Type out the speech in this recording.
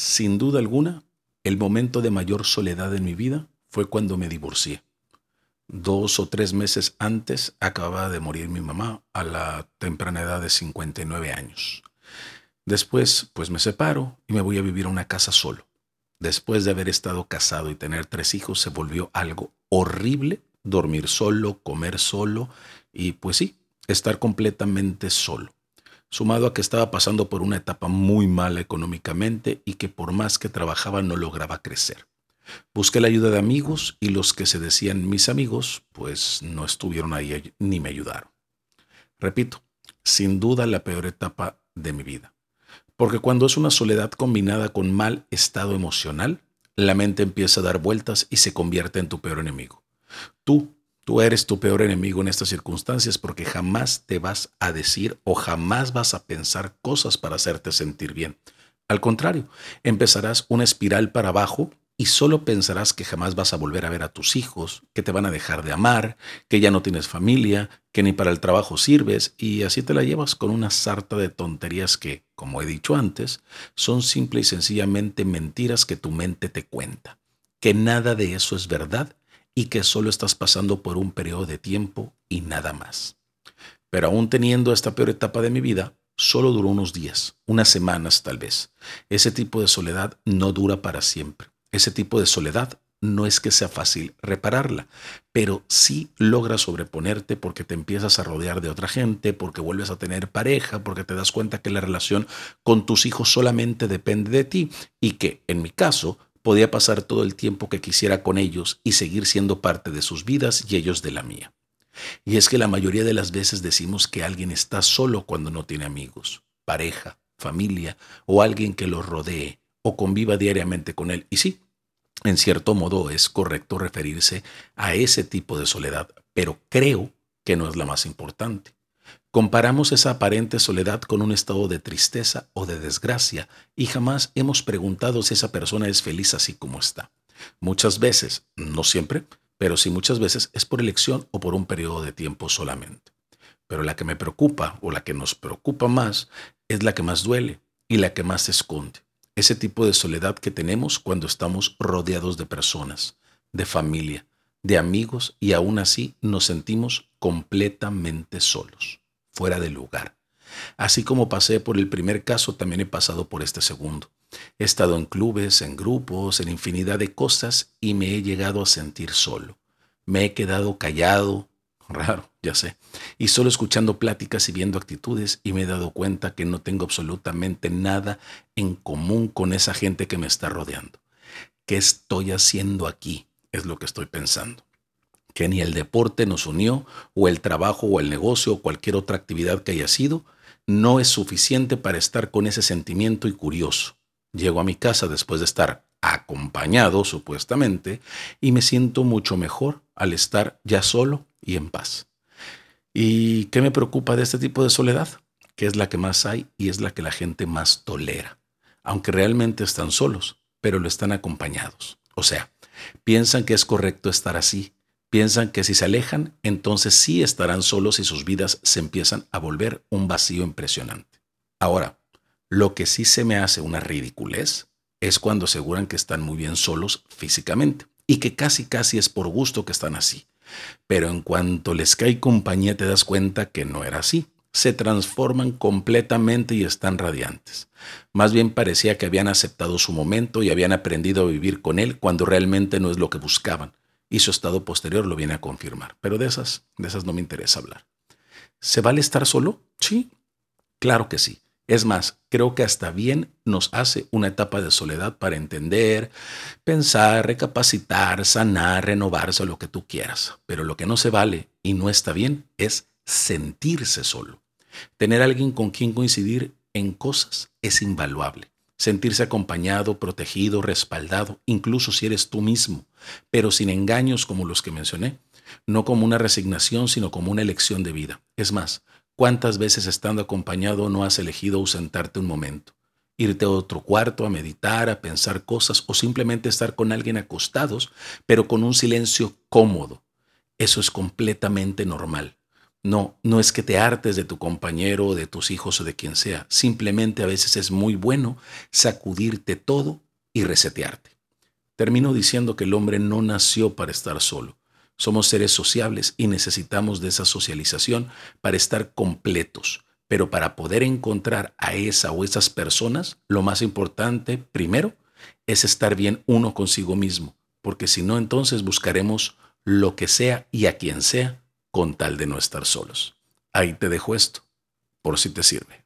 Sin duda alguna, el momento de mayor soledad en mi vida fue cuando me divorcié. Dos o tres meses antes acababa de morir mi mamá a la temprana edad de 59 años. Después, pues me separo y me voy a vivir a una casa solo. Después de haber estado casado y tener tres hijos, se volvió algo horrible dormir solo, comer solo y pues sí, estar completamente solo. Sumado a que estaba pasando por una etapa muy mala económicamente y que por más que trabajaba no lograba crecer. Busqué la ayuda de amigos y los que se decían mis amigos, pues no estuvieron ahí ni me ayudaron. Repito, sin duda la peor etapa de mi vida. Porque cuando es una soledad combinada con mal estado emocional, la mente empieza a dar vueltas y se convierte en tu peor enemigo. Tú, tú eres tu peor enemigo en estas circunstancias porque jamás te vas a decir o jamás vas a pensar cosas para hacerte sentir bien. Al contrario, empezarás una espiral para abajo y solo pensarás que jamás vas a volver a ver a tus hijos, que te van a dejar de amar, que ya no tienes familia, que ni para el trabajo sirves, y así te la llevas con una sarta de tonterías que, como he dicho antes, son simple y sencillamente mentiras que tu mente te cuenta, que nada de eso es verdad y que solo estás pasando por un periodo de tiempo y nada más. Pero aún teniendo esta peor etapa de mi vida, solo duró unos días, unas semanas tal vez. Ese tipo de soledad no dura para siempre ese tipo de soledad no es que sea fácil repararla, pero sí logras sobreponerte porque te empiezas a rodear de otra gente, porque vuelves a tener pareja, porque te das cuenta que la relación con tus hijos solamente depende de ti y que, en mi caso, podía pasar todo el tiempo que quisiera con ellos y seguir siendo parte de sus vidas y ellos de la mía. Y es que la mayoría de las veces decimos que alguien está solo cuando no tiene amigos, pareja, familia o alguien que lo rodee o conviva diariamente con él. Y sí, en cierto modo es correcto referirse a ese tipo de soledad, pero creo que no es la más importante. Comparamos esa aparente soledad con un estado de tristeza o de desgracia y jamás hemos preguntado si esa persona es feliz así como está. Muchas veces, no siempre, pero sí muchas veces es por elección o por un periodo de tiempo solamente. Pero la que me preocupa o la que nos preocupa más es la que más duele y la que más se esconde ese tipo de soledad que tenemos cuando estamos rodeados de personas, de familia, de amigos y aún así nos sentimos completamente solos, fuera de lugar. Así como pasé por el primer caso, también he pasado por este segundo. He estado en clubes, en grupos, en infinidad de cosas y me he llegado a sentir solo. Me he quedado callado, Raro, ya sé. Y solo escuchando pláticas y viendo actitudes y me he dado cuenta que no tengo absolutamente nada en común con esa gente que me está rodeando. ¿Qué estoy haciendo aquí? Es lo que estoy pensando. Que ni el deporte nos unió, o el trabajo, o el negocio, o cualquier otra actividad que haya sido, no es suficiente para estar con ese sentimiento y curioso. Llego a mi casa después de estar acompañado, supuestamente, y me siento mucho mejor al estar ya solo y en paz. ¿Y qué me preocupa de este tipo de soledad? Que es la que más hay y es la que la gente más tolera, aunque realmente están solos, pero lo están acompañados. O sea, piensan que es correcto estar así, piensan que si se alejan, entonces sí estarán solos y sus vidas se empiezan a volver un vacío impresionante. Ahora, lo que sí se me hace una ridiculez es cuando aseguran que están muy bien solos físicamente y que casi casi es por gusto que están así. Pero en cuanto les cae compañía te das cuenta que no era así. Se transforman completamente y están radiantes. Más bien parecía que habían aceptado su momento y habían aprendido a vivir con él cuando realmente no es lo que buscaban. Y su estado posterior lo viene a confirmar. Pero de esas, de esas no me interesa hablar. ¿Se vale estar solo? Sí, claro que sí. Es más, creo que hasta bien nos hace una etapa de soledad para entender, pensar, recapacitar, sanar, renovarse, lo que tú quieras. Pero lo que no se vale y no está bien es sentirse solo. Tener alguien con quien coincidir en cosas es invaluable. Sentirse acompañado, protegido, respaldado, incluso si eres tú mismo, pero sin engaños como los que mencioné, no como una resignación, sino como una elección de vida. Es más, ¿Cuántas veces estando acompañado no has elegido ausentarte un momento? Irte a otro cuarto a meditar, a pensar cosas o simplemente estar con alguien acostados, pero con un silencio cómodo. Eso es completamente normal. No, no es que te hartes de tu compañero, de tus hijos o de quien sea. Simplemente a veces es muy bueno sacudirte todo y resetearte. Termino diciendo que el hombre no nació para estar solo. Somos seres sociables y necesitamos de esa socialización para estar completos. Pero para poder encontrar a esa o esas personas, lo más importante, primero, es estar bien uno consigo mismo, porque si no, entonces buscaremos lo que sea y a quien sea con tal de no estar solos. Ahí te dejo esto, por si te sirve.